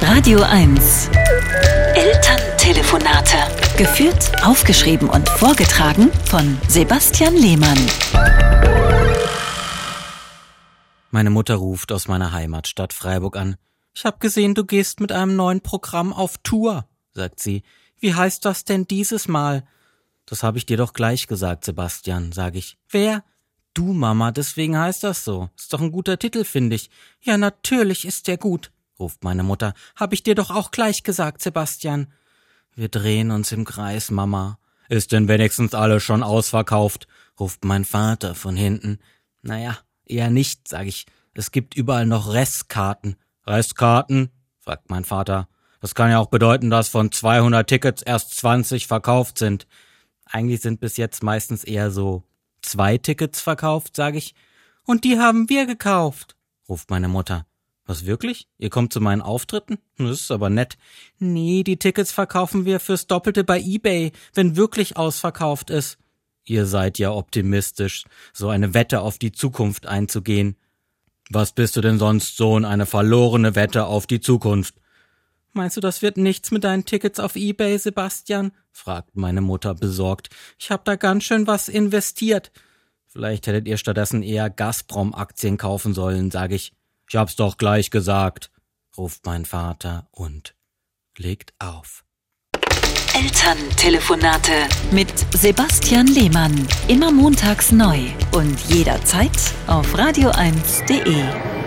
Radio 1. Elterntelefonate. Geführt, aufgeschrieben und vorgetragen von Sebastian Lehmann. Meine Mutter ruft aus meiner Heimatstadt Freiburg an. Ich hab gesehen, du gehst mit einem neuen Programm auf Tour, sagt sie. Wie heißt das denn dieses Mal? Das habe ich dir doch gleich gesagt, Sebastian, sag ich. Wer? Du, Mama, deswegen heißt das so. Ist doch ein guter Titel, finde ich. Ja, natürlich ist der gut, ruft meine Mutter. Hab ich dir doch auch gleich gesagt, Sebastian. Wir drehen uns im Kreis, Mama. Ist denn wenigstens alles schon ausverkauft? ruft mein Vater von hinten. Naja, eher nicht, sag ich. Es gibt überall noch Restkarten. Restkarten? fragt mein Vater. Das kann ja auch bedeuten, dass von 200 Tickets erst 20 verkauft sind. Eigentlich sind bis jetzt meistens eher so zwei Tickets verkauft, sag ich. Und die haben wir gekauft, ruft meine Mutter. Was wirklich? Ihr kommt zu meinen Auftritten? Das ist aber nett. Nee, die Tickets verkaufen wir fürs Doppelte bei eBay, wenn wirklich ausverkauft ist. Ihr seid ja optimistisch, so eine Wette auf die Zukunft einzugehen. Was bist du denn sonst, Sohn, eine verlorene Wette auf die Zukunft? Meinst du, das wird nichts mit deinen Tickets auf eBay, Sebastian? fragt meine Mutter besorgt. Ich hab da ganz schön was investiert. Vielleicht hättet ihr stattdessen eher Gazprom-Aktien kaufen sollen, sag ich. Ich hab's doch gleich gesagt, ruft mein Vater und legt auf. Elterntelefonate mit Sebastian Lehmann. Immer montags neu und jederzeit auf radio1.de.